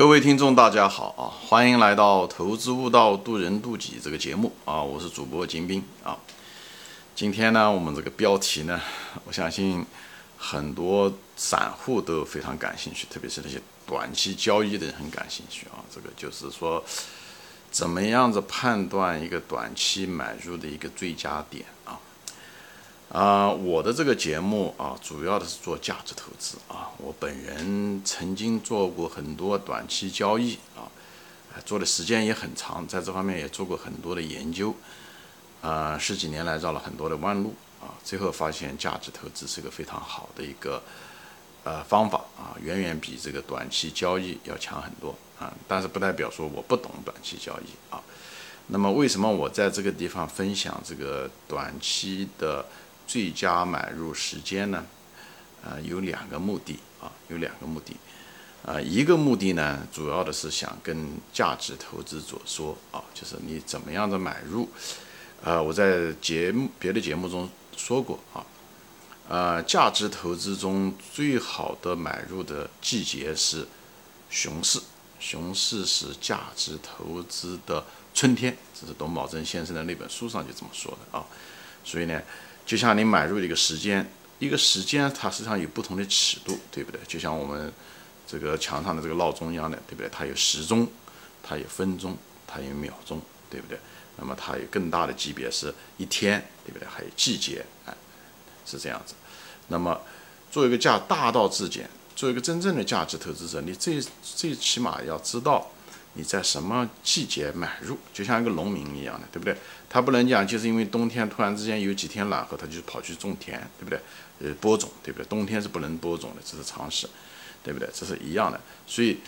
各位听众，大家好啊！欢迎来到《投资悟道，渡人渡己》这个节目啊！我是主播金兵啊。今天呢，我们这个标题呢，我相信很多散户都非常感兴趣，特别是那些短期交易的人很感兴趣啊。这个就是说，怎么样子判断一个短期买入的一个最佳点啊？啊，我的这个节目啊，主要的是做价值投资啊。我本人曾经做过很多短期交易啊，做的时间也很长，在这方面也做过很多的研究啊。十几年来绕了很多的弯路啊，最后发现价值投资是个非常好的一个呃方法啊，远远比这个短期交易要强很多啊。但是不代表说我不懂短期交易啊。那么为什么我在这个地方分享这个短期的？最佳买入时间呢？呃，有两个目的啊，有两个目的。啊，一个目的呢，主要的是想跟价值投资者说啊，就是你怎么样的买入。呃，我在节目别的节目中说过啊，呃，价值投资中最好的买入的季节是熊市，熊市是价值投资的春天，这是董宝珍先生的那本书上就这么说的啊，所以呢。就像你买入一个时间，一个时间它实际上有不同的尺度，对不对？就像我们这个墙上的这个闹钟一样的，对不对？它有时钟，它有分钟，它有秒钟，对不对？那么它有更大的级别是一天，对不对？还有季节，哎，是这样子。那么做一个价大道至简，做一个真正的价值投资者，你最最起码要知道。你在什么季节买入，就像一个农民一样的，对不对？他不能讲就是因为冬天突然之间有几天暖和，他就跑去种田，对不对？呃，播种，对不对？冬天是不能播种的，这是常识，对不对？这是一样的。所以，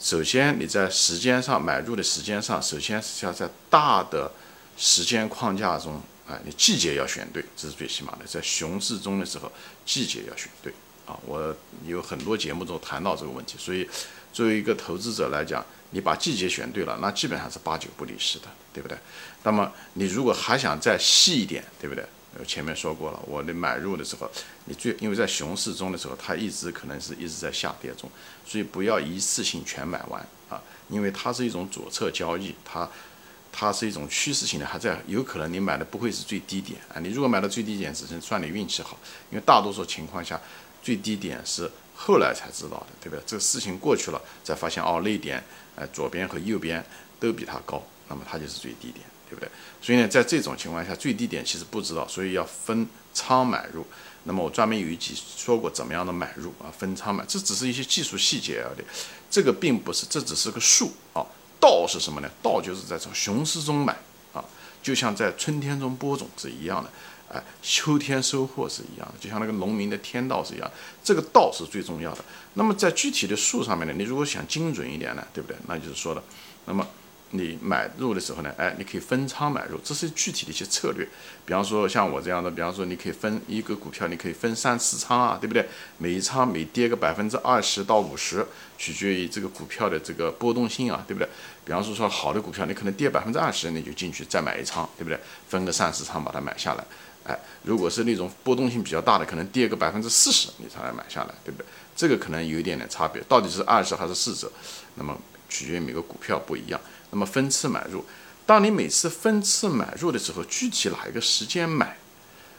首先你在时间上买入的时间上，首先是要在大的时间框架中，啊，你季节要选对，这是最起码的。在熊市中的时候，季节要选对啊。我有很多节目中谈到这个问题，所以作为一个投资者来讲。你把季节选对了，那基本上是八九不离十的，对不对？那么你如果还想再细一点，对不对？我前面说过了，我的买入的时候，你最因为在熊市中的时候，它一直可能是一直在下跌中，所以不要一次性全买完啊，因为它是一种左侧交易，它它是一种趋势性的，还在有可能你买的不会是最低点啊，你如果买到最低点，只能算你运气好，因为大多数情况下最低点是后来才知道的，对不对？这个事情过去了，才发现哦，那点。哎，左边和右边都比它高，那么它就是最低点，对不对？所以呢，在这种情况下，最低点其实不知道，所以要分仓买入。那么我专门有一集说过怎么样的买入啊，分仓买，这只是一些技术细节而已，这个并不是，这只是个数啊。道是什么呢？道就是在从熊市中买啊，就像在春天中播种是一样的。哎，秋天收获是一样的，就像那个农民的天道是一样，这个道是最重要的。那么在具体的数上面呢，你如果想精准一点呢，对不对？那就是说的，那么你买入的时候呢，哎，你可以分仓买入，这是具体的一些策略。比方说像我这样的，比方说你可以分一个股票，你可以分三四仓啊，对不对？每一仓每跌个百分之二十到五十，取决于这个股票的这个波动性啊，对不对？比方说说好的股票，你可能跌百分之二十，你就进去再买一仓，对不对？分个三四仓把它买下来。哎，如果是那种波动性比较大的，可能跌个百分之四十，你才来买下来，对不对？这个可能有一点点差别，到底是二十还是四折，那么取决于每个股票不一样。那么分次买入，当你每次分次买入的时候，具体哪一个时间买？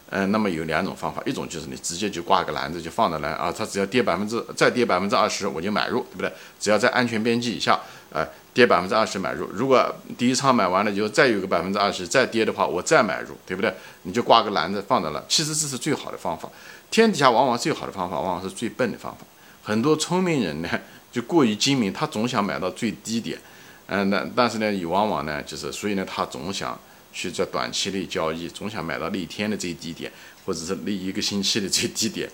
嗯，那么有两种方法，一种就是你直接就挂个篮子就放着来啊，它只要跌百分之再跌百分之二十我就买入，对不对？只要在安全边际以下，呃，跌百分之二十买入。如果第一仓买完了以后再有个百分之二十再跌的话，我再买入，对不对？你就挂个篮子放在那。其实这是最好的方法。天底下往往最好的方法，往往是最笨的方法。很多聪明人呢就过于精明，他总想买到最低点，嗯，那但是呢，也往往呢就是所以呢，他总想。去在短期内交易，总想买到那一天的最低点，或者是那一个星期的最低点，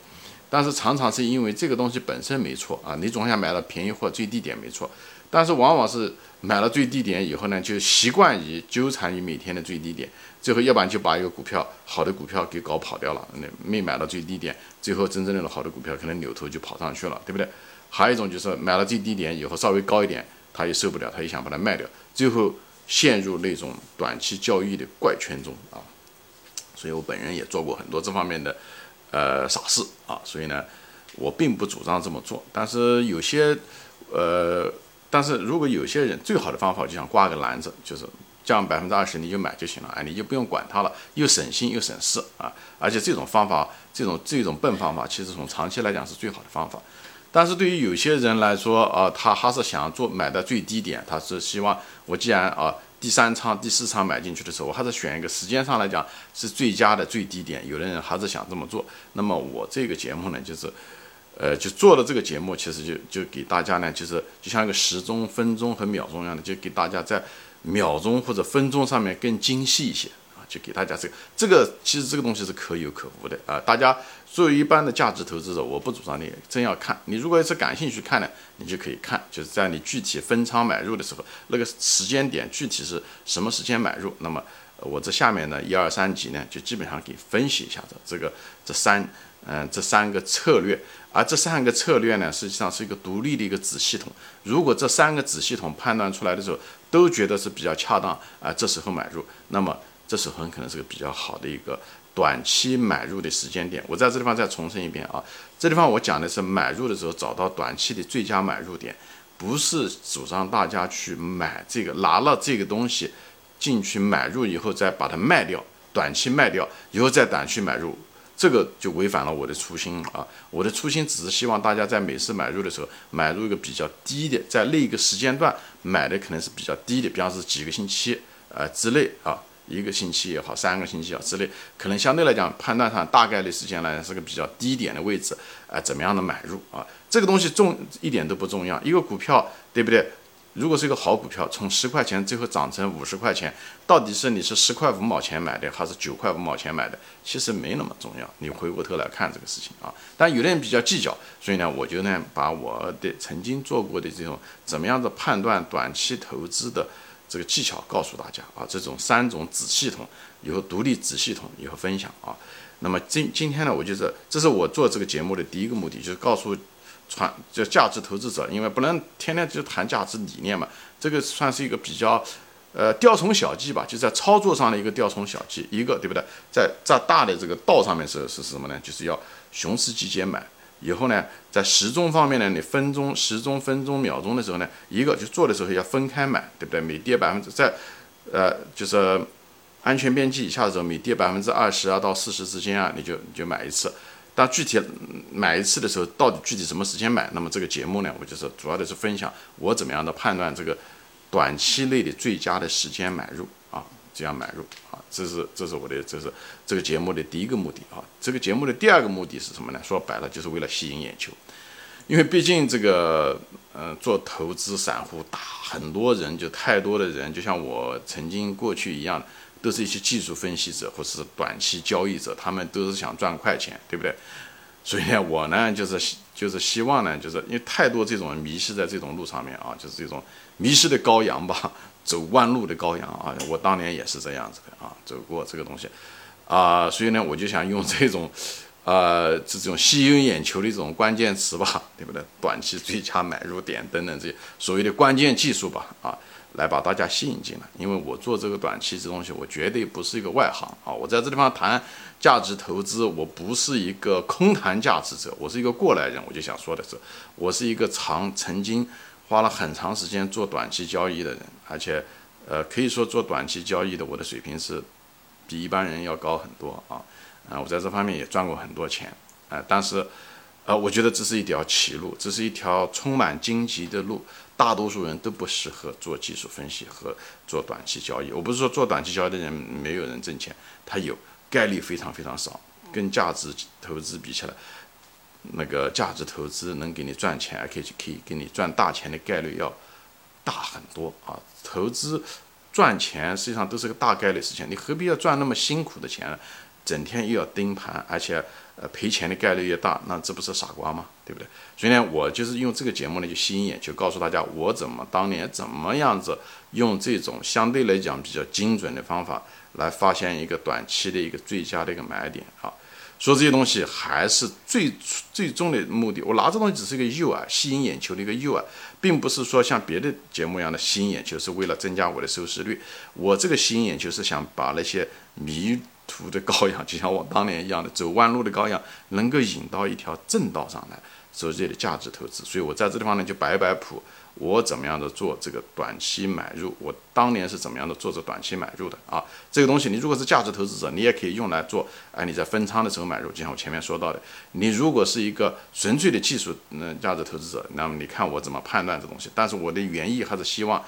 但是常常是因为这个东西本身没错啊，你总想买到便宜货最低点没错，但是往往是买了最低点以后呢，就习惯于纠缠于每天的最低点，最后要不然就把一个股票好的股票给搞跑掉了，那没买到最低点，最后真正的好的股票可能扭头就跑上去了，对不对？还有一种就是买了最低点以后稍微高一点，他也受不了，他也想把它卖掉，最后。陷入那种短期交易的怪圈中啊，所以我本人也做过很多这方面的呃傻事啊，所以呢，我并不主张这么做。但是有些呃但是如果有些人最好的方法就想挂个篮子，就是降百分之二十你就买就行了，哎，你就不用管它了，又省心又省事啊。而且这种方法，这种这种笨方法，其实从长期来讲是最好的方法。但是对于有些人来说，啊，他还是想做买的最低点，他是希望我既然啊第三仓、第四仓买进去的时候，我还是选一个时间上来讲是最佳的最低点。有的人还是想这么做。那么我这个节目呢，就是，呃，就做了这个节目，其实就就给大家呢，就是就像一个时钟、分钟和秒钟一样的，就给大家在秒钟或者分钟上面更精细一些啊。就给大家这个，这个其实这个东西是可有可无的啊。大家作为一般的价值投资者，我不主张你真要看。你如果要是感兴趣看呢，你就可以看，就是在你具体分仓买入的时候，那个时间点具体是什么时间买入。那么我这下面呢一二三集呢，就基本上给分析一下子这个这三嗯这三个策略。而这三个策略呢，实际上是一个独立的一个子系统。如果这三个子系统判断出来的时候都觉得是比较恰当啊，这时候买入，那么。这时候很可能是个比较好的一个短期买入的时间点。我在这地方再重申一遍啊，这地方我讲的是买入的时候找到短期的最佳买入点，不是主张大家去买这个拿了这个东西进去买入以后再把它卖掉，短期卖掉以后再短期买入，这个就违反了我的初心啊。我的初心只是希望大家在每次买入的时候买入一个比较低的，在那个时间段买的可能是比较低的，比方是几个星期呃之内啊。一个星期也好，三个星期啊之类，可能相对来讲判断上大概率时间来是个比较低点的位置，啊，怎么样的买入啊？这个东西重一点都不重要。一个股票对不对？如果是一个好股票，从十块钱最后涨成五十块钱，到底是你是十块五毛钱买的，还是九块五毛钱买的？其实没那么重要。你回过头来看这个事情啊，但有的人比较计较，所以呢，我就呢把我的曾经做过的这种怎么样的判断短期投资的。这个技巧告诉大家啊，这种三种子系统以后独立子系统以后分享啊。那么今今天呢，我觉得这是我做这个节目的第一个目的，就是告诉传就价值投资者，因为不能天天就谈价值理念嘛。这个算是一个比较呃雕虫小技吧，就在操作上的一个雕虫小技，一个对不对？在在大的这个道上面是是什么呢？就是要熊市集结买。以后呢，在时钟方面呢，你分钟、时钟、分钟、秒钟的时候呢，一个就做的时候要分开买，对不对？每跌百分之在，呃，就是安全边际以下的时候，每跌百分之二十啊到四十之间啊，你就你就买一次。但具体买一次的时候，到底具体什么时间买？那么这个节目呢，我就是主要的是分享我怎么样的判断这个短期内的最佳的时间买入啊。这样买入啊，这是这是我的这是这个节目的第一个目的啊。这个节目的第二个目的是什么呢？说白了就是为了吸引眼球，因为毕竟这个呃做投资散户大很多人就太多的人，就像我曾经过去一样，都是一些技术分析者或者是短期交易者，他们都是想赚快钱，对不对？所以呢，我呢就是就是希望呢，就是因为太多这种迷失在这种路上面啊，就是这种迷失的羔羊吧。走弯路的羔羊啊！我当年也是这样子的啊，走过这个东西啊，所以呢，我就想用这种，呃，这种吸引眼球的这种关键词吧，对不对？短期最佳买入点等等这些所谓的关键技术吧，啊，来把大家吸引进来。因为我做这个短期这东西，我绝对不是一个外行啊！我在这地方谈价值投资，我不是一个空谈价值者，我是一个过来人。我就想说的是，我是一个长曾经。花了很长时间做短期交易的人，而且，呃，可以说做短期交易的我的水平是比一般人要高很多啊，啊，我在这方面也赚过很多钱，啊，但是，呃，我觉得这是一条歧路，这是一条充满荆棘的路，大多数人都不适合做技术分析和做短期交易。我不是说做短期交易的人没有人挣钱，他有概率非常非常少，跟价值投资比起来。那个价值投资能给你赚钱，而且可以给你赚大钱的概率要大很多啊！投资赚钱实际上都是个大概率事情，你何必要赚那么辛苦的钱呢？整天又要盯盘，而且呃赔钱的概率越大，那这不是傻瓜吗？对不对？所以呢，我就是用这个节目呢就吸引眼球，告诉大家我怎么当年怎么样子用这种相对来讲比较精准的方法来发现一个短期的一个最佳的一个买点啊！说这些东西还是最最终的目的，我拿这东西只是一个诱饵，吸引眼球的一个诱饵，并不是说像别的节目一样的吸引眼球，是为了增加我的收视率。我这个吸引眼球是想把那些迷途的羔羊，就像我当年一样的走弯路的羔羊，能够引到一条正道上来，所以这里的价值投资。所以我在这地方呢就摆摆谱，我怎么样的做这个短期买入，我当年是怎么样的做这短期买入的啊？这个东西你如果是价值投资者，你也可以用来做，哎，你在分仓的时候买入，就像我前面说到的，你如果是一个纯粹的技术嗯价值投资者，那么你看我怎么判断这东西，但是我的原意还是希望，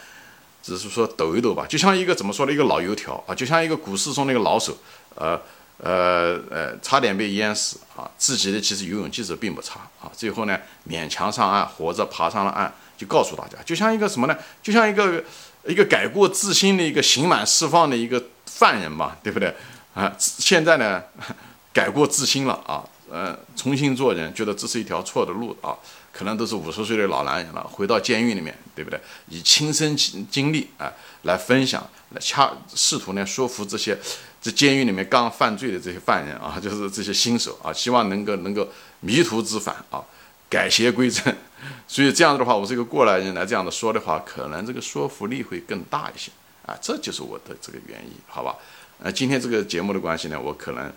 只是说抖一抖吧，就像一个怎么说的一个老油条啊，就像一个股市中的一个老手，呃。呃呃，差点被淹死啊！自己的其实游泳技术并不差啊，最后呢勉强上岸，活着爬上了岸，就告诉大家，就像一个什么呢？就像一个一个改过自新的一个刑满释放的一个犯人嘛，对不对啊？现在呢改过自新了啊，呃，重新做人，觉得这是一条错的路啊，可能都是五十岁的老男人了，回到监狱里面，对不对？以亲身经经历啊来分享，来恰试图呢说服这些。这监狱里面刚犯罪的这些犯人啊，就是这些新手啊，希望能够能够迷途知返啊，改邪归正。所以这样子的话，我这个过来人来这样的说的话，可能这个说服力会更大一些啊。这就是我的这个原因，好吧？呃，今天这个节目的关系呢，我可能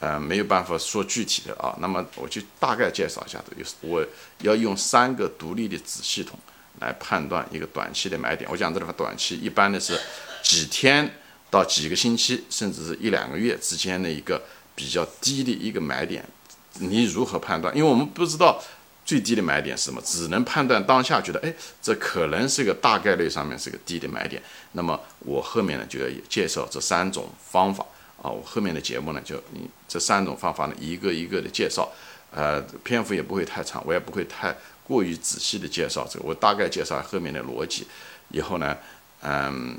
呃没有办法说具体的啊。那么我就大概介绍一下，就是我要用三个独立的子系统来判断一个短期的买点。我讲这个短期一般的是几天。到几个星期，甚至是一两个月之间的一个比较低的一个买点，你如何判断？因为我们不知道最低的买点是什么，只能判断当下觉得，哎，这可能是个大概率上面是个低的买点。那么我后面呢就要介绍这三种方法啊，我后面的节目呢就你这三种方法呢一个一个的介绍，呃，篇幅也不会太长，我也不会太过于仔细的介绍这个，我大概介绍后面的逻辑，以后呢，嗯。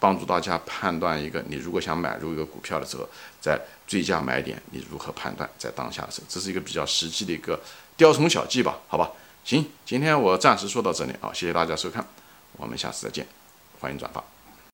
帮助大家判断一个，你如果想买入一个股票的时候，在最佳买点，你如何判断？在当下的时候，这是一个比较实际的一个雕虫小技吧？好吧，行，今天我暂时说到这里啊，谢谢大家收看，我们下次再见，欢迎转发。